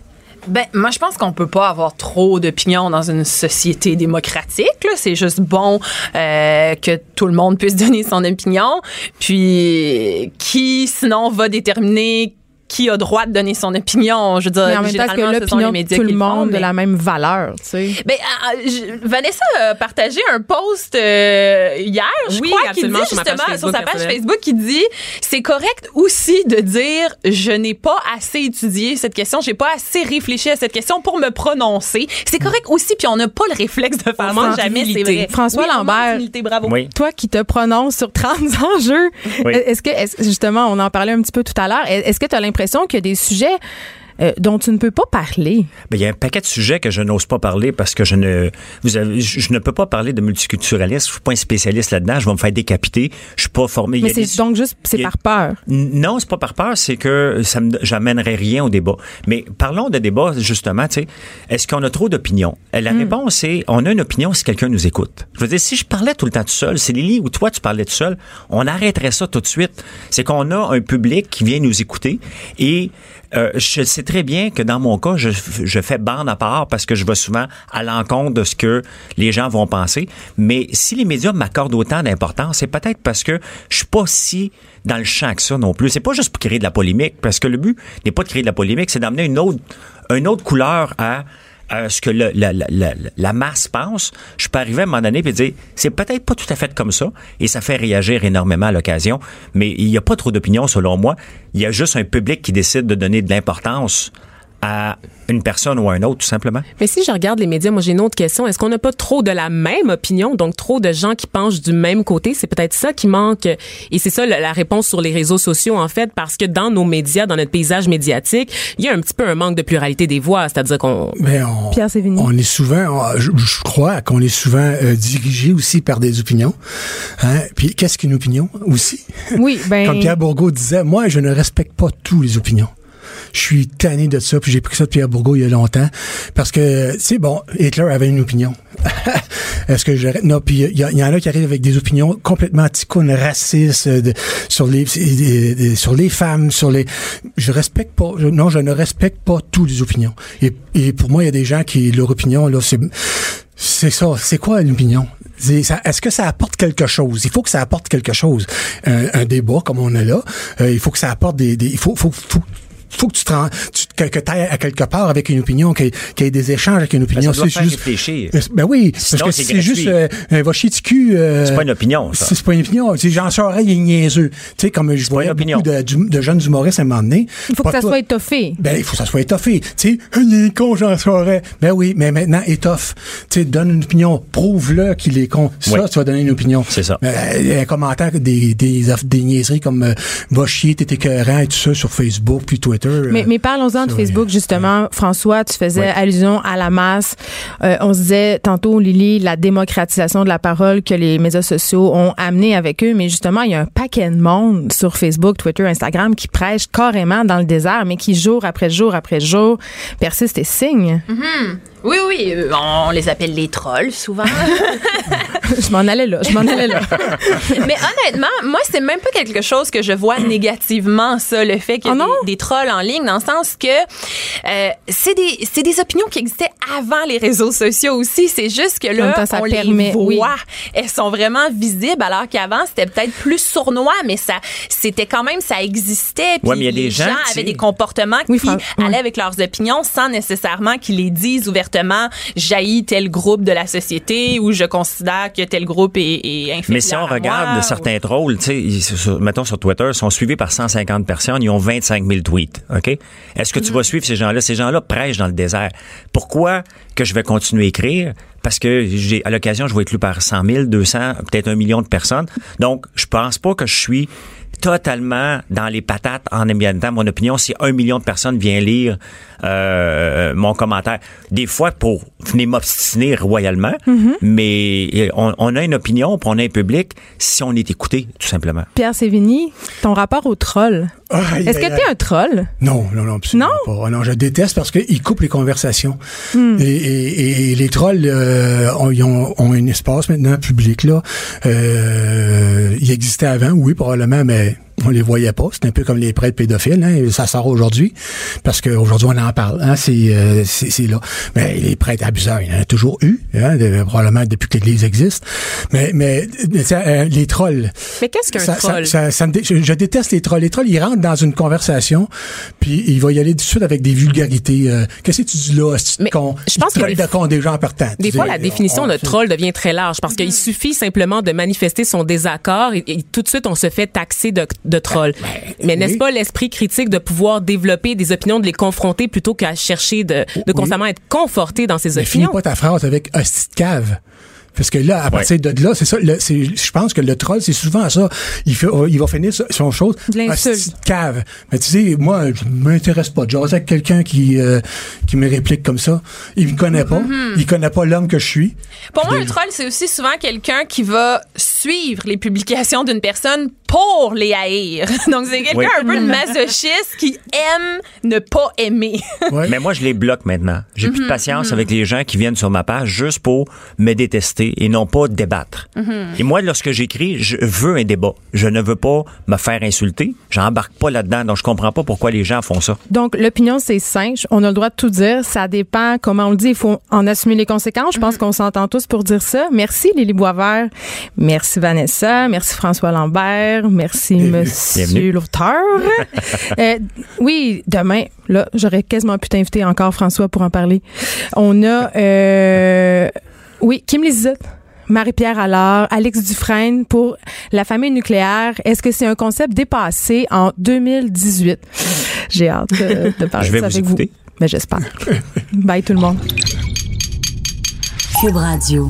Ben, moi, je pense qu'on peut pas avoir trop d'opinions dans une société démocratique. C'est juste bon euh, que tout le monde puisse donner son opinion. Puis, qui, sinon, va déterminer qui a droit de donner son opinion? Je veux dire, Mais en même temps, est-ce généralement, que l'opinion de médias tout le font, monde de la même valeur, tu sais? Ben, ah, je- Vanessa a partagé un post euh, hier, je Oui, crois, qui dit sur justement sur Facebook sa page personnelle. Facebook qui dit c'est correct aussi de dire je n'ai pas assez étudié cette question, j'ai pas assez réfléchi à cette question pour me prononcer. C'est correct aussi, puis on n'a pas le réflexe de faire ça jamais, c'est vrai. François Oui, Lambert. d'humilité, bravo. Oui. Toi qui te prononces sur 30 enjeux, Oui. est-ce que, justement, on en parlait un petit peu tout à l'heure, est-ce que tu as l'impression qu'il y a des sujets euh, dont tu ne peux pas parler? Ben, il y a un paquet de sujets que je n'ose pas parler parce que je ne, vous avez, je, je ne peux pas parler de multiculturalisme. Je suis pas un spécialiste là-dedans. Je vais me faire décapiter. Je suis pas formé. Mais c'est donc juste, c'est par peur. Non, c'est pas par peur, c'est que ça j'amènerais rien au débat. Mais parlons de débat, justement, tu sais. Est-ce qu'on a trop d'opinions? Euh, La réponse est, on a une opinion si quelqu'un nous écoute. Je veux dire, si je parlais tout le temps tout seul, c'est Lily ou toi, tu parlais tout seul, on arrêterait ça tout de suite. C'est qu'on a un public qui vient nous écouter et euh, je sais très bien que dans mon cas, je, fais bande à part parce que je vais souvent à l'encontre de ce que les gens vont penser. Mais si les médias m'accordent autant d'importance, c'est peut-être parce que je suis pas si dans le champ que ça non plus. C'est pas juste pour créer de la polémique, parce que le but n'est pas de créer de la polémique, c'est d'amener une autre, une autre couleur à à ce que le- la, la, la, la masse pense, je peux arriver à un moment donné et dire c'est peut-être pas tout à fait comme ça et ça fait réagir énormément à l'occasion, mais il n'y a pas trop d'opinion selon moi. Il y a juste un public qui décide de donner de l'importance à une personne ou à un autre, tout simplement. Mais si je regarde les médias, moi j'ai une autre question. Est-ce qu'on n'a pas trop de la même opinion, donc trop de gens qui penchent du même côté? C'est peut-être ça qui manque. Et c'est ça la, réponse sur les réseaux sociaux, en fait, parce que dans nos médias, dans notre paysage médiatique, il y a un petit peu un manque de pluralité des voix. C'est-à-dire qu'on... Mais on, Pierre Sévigny. on est souvent, on- je, je crois qu'on est souvent euh, dirigé aussi par des opinions. Hein? Puis qu'est-ce qu'une opinion aussi? Oui, ben. Comme Pierre Bourgault disait, moi, je ne respecte pas tous les opinions. Je suis tanné de ça, puis j'ai pris ça de Pierre Bourgault il y a longtemps. Parce que, sais, bon, Hitler avait une opinion. Est-ce que je... Non, puis il y, en a qui arrivent avec des opinions complètement anticounes, racistes, euh, de- sur les sur les femmes, sur les... Je respecte pas... non, je ne respecte pas toutes les opinions. Et, et pour moi, il y a des gens qui, leur opinion, là, c'est... C'est ça. C'est quoi une opinion? C'est- Est-ce que ça apporte quelque chose? Il faut que ça apporte quelque chose. Un, un débat comme on a là, euh, il faut que ça apporte des... des- il faut, faut, faut, faut que tu te tu, que, que t'ailles à quelque part avec une opinion, qu'il qu'il y ait des échanges avec une opinion. Ben, ça doit C'est faire juste- réfléchir. Ben oui, Sinon, parce que c'est si c'est juste gratuit. euh, un va chier du cul. euh, C'est pas une opinion, ça. C'est pas une opinion. Jean Charest, il est niaiseux. Tu sais, comme je voyais opinion. beaucoup de, du- de jeunes humoristes à un moment donné. Il faut que ça toi- soit étoffé. ben, il faut que ça soit étoffé. Tu sais, il est con, Jean Charest. Ben oui, mais maintenant, étoffe. Tu sais, donne une opinion. Prouve-le qu'il est con. Ça, Oui. tu vas donner une opinion. C'est ça. Euh, un commentaire, des, des, aff- des niaiseries comme euh, va chier, t'es écœurant et tout ça sur Facebook puis Twitter. Euh, Mais, mais parlons-en de Facebook, justement. François, tu faisais allusion à la masse. Euh, on se disait tantôt, Lily, la démocratisation de la parole que les médias sociaux ont amené avec eux. Mais justement, il y a un paquet de monde sur Facebook, Twitter, Instagram qui prêche carrément dans le désert, mais qui, jour après jour après jour, persiste et signe. Oui, oui, euh, on les appelle les trolls souvent. je m'en allais là, je m'en allais là. Mais honnêtement, moi, c'est même pas quelque chose que je vois négativement, ça, le fait qu'il y ait non? des, des trolls en ligne, dans le sens que euh, c'est des, c'est des opinions qui existaient avant les réseaux sociaux aussi. C'est juste que là, temps, ça on permet- les voit. oui. Elles sont vraiment visibles, alors qu'avant, c'était peut-être plus sournois, mais ça, c'était quand même, ça existait. Puis Ouais, mais il y a des les gens, avaient des comportements Oui, qui allaient avec leurs opinions sans nécessairement qu'ils les disent ouvertement. Jaillit tel groupe de la société ou je considère que tel groupe est, est inférieur Mais si on regarde moi, ou- certains trolls, tu sais, mettons sur Twitter, sont suivis par 150 personnes, ils ont 25 000 tweets, OK? Est-ce que tu vas suivre ces gens-là? Ces gens-là prêchent dans le désert. Pourquoi que je vais continuer à écrire? Parce que j'ai, à l'occasion, je vais être lu par 100 000, 200, peut-être un million de personnes. Donc, je pense pas que je suis totalement dans les patates en émettant mon opinion si un million de personnes viennent lire euh, mon commentaire. Des fois pour venir m'obstiner royalement, mais euh, on, on a une opinion, puis on a un public si on est écouté, tout simplement. Pierre Sévigny, ton rapport au troll? Aïe, Est-ce que aïe. t'es un troll? Non, non, non, absolument pas. Ah Non, je déteste parce qu'ils coupent les conversations. Et, et- et les trolls, euh, ont, ils ont, ont un espace maintenant public là. Euh, il existait avant, oui, probablement, mais on les voyait pas. C'est un peu comme les prêtres pédophiles. Hein, ça sort aujourd'hui parce qu'aujourd'hui on en parle. Hein, c'est, euh, c'est, là. Mais les prêtres abuseurs, il y en a toujours eu, hein, de- probablement depuis que l'Église existe. Mais, mais euh, les trolls. Mais qu'est-ce qu'un ça- troll? ça- ça me dé- je, je déteste les trolls. Les trolls, ils rentrent dans une conversation, puis il va y aller tout de suite avec des vulgarités. Euh, Qu'est-ce que tu dis là, ce Mais con? je pense que de con des gens partant. Des fois, la définition on- de troll devient très large parce Mm-hmm. qu'il suffit simplement de manifester son désaccord et, et tout de suite, on se fait taxer de, de troll. Mais n'est-ce oui. pas l'esprit critique de pouvoir développer des opinions, de les confronter plutôt qu'à chercher de, de constamment être conforté dans ses Mais finis opinions? pas ta phrase avec hostie de cave. Parce que là, à partir de là, c'est ça. le- c'est- Je pense que le troll, c'est souvent ça. Il, fait, il va finir son- chose. De de cave. Mais tu sais, moi, je m'intéresse pas. J'ose avec quelqu'un qui euh, qui me réplique comme ça. Il me connaît pas. Mm-hmm. Il connaît pas l'homme que je suis. Pour moi, un troll, c'est aussi souvent quelqu'un qui va suivre les publications d'une personne pour les haïr. Donc, c'est quelqu'un Oui. un peu de masochiste qui aime ne pas aimer. Mais moi, je les bloque maintenant. J'ai plus de patience avec les gens qui viennent sur ma page juste pour me détester et non pas débattre. Et moi, lorsque j'écris, je veux un débat. Je ne veux pas me faire insulter. J'embarque pas là-dedans. Donc, je comprends pas pourquoi les gens font ça. Donc, l'opinion, c'est simple. On a le droit de tout dire. Ça dépend comment on le dit. Il faut en assumer les conséquences. Je pense qu'on s'entend tous pour dire ça. Merci, Lily Boisvert. Merci, Vanessa. Merci, François Lambert. Merci, monsieur l'auteur. Euh, oui, demain, là, j'aurais quasiment pu t'inviter encore, François, pour en parler. On a, euh, oui, Kim Lizotte. Marie-Pierre Allard, Alex Dufresne pour la famille nucléaire. Est-ce que c'est un concept dépassé en 2018? J'ai hâte de, de parler Je de vais ça vous avec écouter. vous. Mais j'espère. Bye tout le monde. Cube Radio.